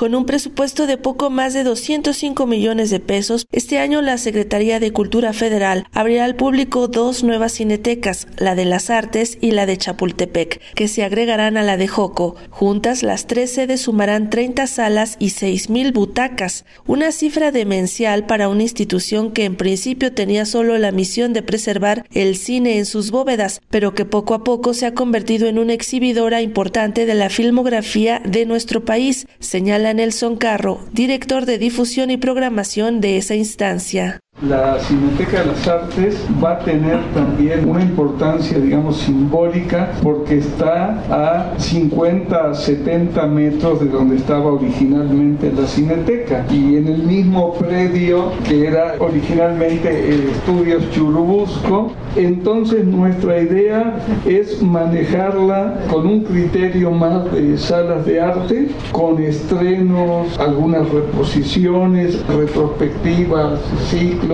Con un presupuesto de poco más de 205 millones de pesos, este año la Secretaría de Cultura Federal abrirá al público dos nuevas cinetecas, la de las Artes y la de Chapultepec, que se agregarán a la de Joco. Juntas, las tres sedes sumarán 30 salas y 6.000 butacas, una cifra demencial para una institución que en principio tenía solo la misión de preservar el cine en sus bóvedas, pero que poco a poco se ha convertido en una exhibidora importante de la filmografía de nuestro país, señala Nelson Carro, director de difusión y programación de esa instancia. La Cineteca de las Artes va a tener también una importancia, digamos, simbólica porque está a 50, 70 metros de donde estaba originalmente la Cineteca y en el mismo predio que era originalmente el Estudios Churubusco. Entonces nuestra idea es manejarla con un criterio más de salas de arte, con estrenos, algunas reposiciones, retrospectivas, ciclos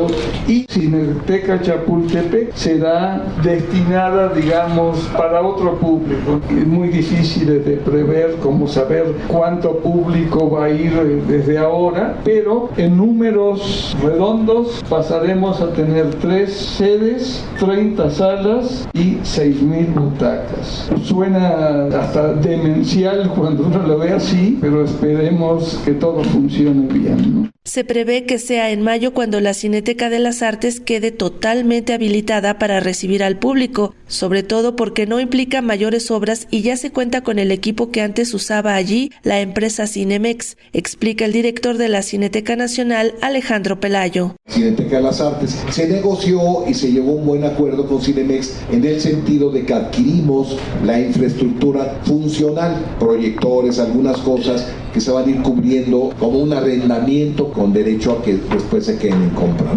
y Cineteca Chapultepec será destinada, digamos, para otro público. Es muy difícil de prever, como saber cuánto público va a ir desde ahora, pero en números redondos pasaremos a tener tres sedes, 30 salas y 6.000 butacas. Suena hasta demencial cuando uno lo ve así, pero esperemos que todo funcione bien. Se prevé que sea en mayo cuando la Cineteca de las Artes quede totalmente habilitada para recibir al público, sobre todo porque no implica mayores obras y ya se cuenta con el equipo que antes usaba allí la empresa Cinemex, explica el director de la Cineteca Nacional, Alejandro Pelayo. Cineteca de las Artes se negoció y se llegó a un buen acuerdo con Cinemex en el sentido de que adquirimos la infraestructura funcional, proyectores, algunas cosas que se van a ir cubriendo como un arrendamiento con derecho a que después se queden en compra.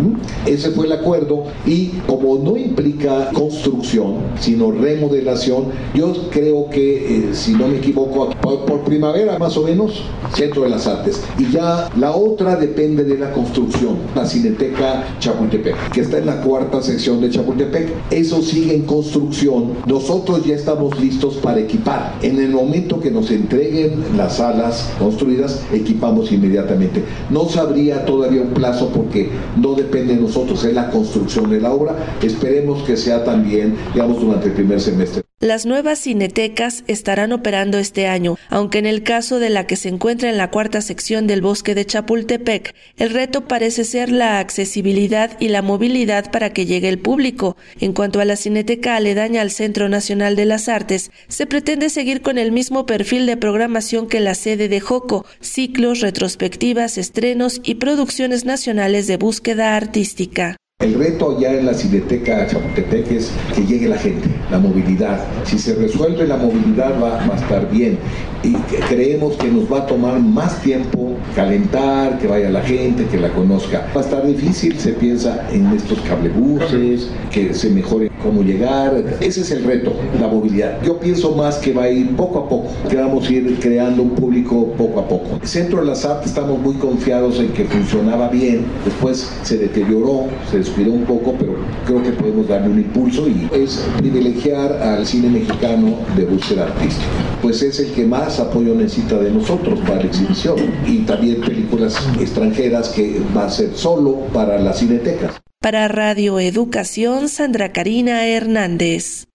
Ese fue el acuerdo y como no implica construcción, sino remodelación, yo creo que, eh, si no me equivoco, por, primavera más o menos, Centro de las Artes. Y ya la otra depende de la construcción, la Cineteca Chapultepec, que está en la cuarta sección de Chapultepec. Eso sigue en construcción. Nosotros ya estamos listos para equipar. En el momento que nos entreguen las salas, construidas, equipamos inmediatamente. No sabría todavía un plazo porque no depende de nosotros, es la construcción de la obra. Esperemos que sea también, digamos, durante el primer semestre. Las nuevas cinetecas estarán operando este año, aunque en el caso de la que se encuentra en la cuarta sección del bosque de Chapultepec, el reto parece ser la accesibilidad y la movilidad para que llegue el público. En cuanto a la cineteca aledaña al Centro Nacional de las Artes, se pretende seguir con el mismo perfil de programación que la sede de Joco, ciclos, retrospectivas, estrenos y producciones nacionales de búsqueda artística. El reto ya en la Cineteca Chapultepec es que llegue la gente, la movilidad. Si se resuelve la movilidad va, a estar bien. Y creemos que nos va a tomar más tiempo calentar, que vaya la gente, que la conozca. Va a estar difícil, se piensa en estos cablebuses, que se mejore cómo llegar. Ese es el reto, la movilidad. Yo pienso más que va a ir poco a poco, que vamos a ir creando un público poco a poco. El Centro de las Artes estamos muy confiados en que funcionaba bien, después se deterioró, se descuidó un poco, pero creo que podemos darle un impulso y es privilegiar al cine mexicano de búsqueda artística. Pues es el que más apoyo necesita de nosotros para la exhibición y también películas extranjeras que va a ser solo para las cinetecas. Para Radio Educación, Sandra Karina Hernández.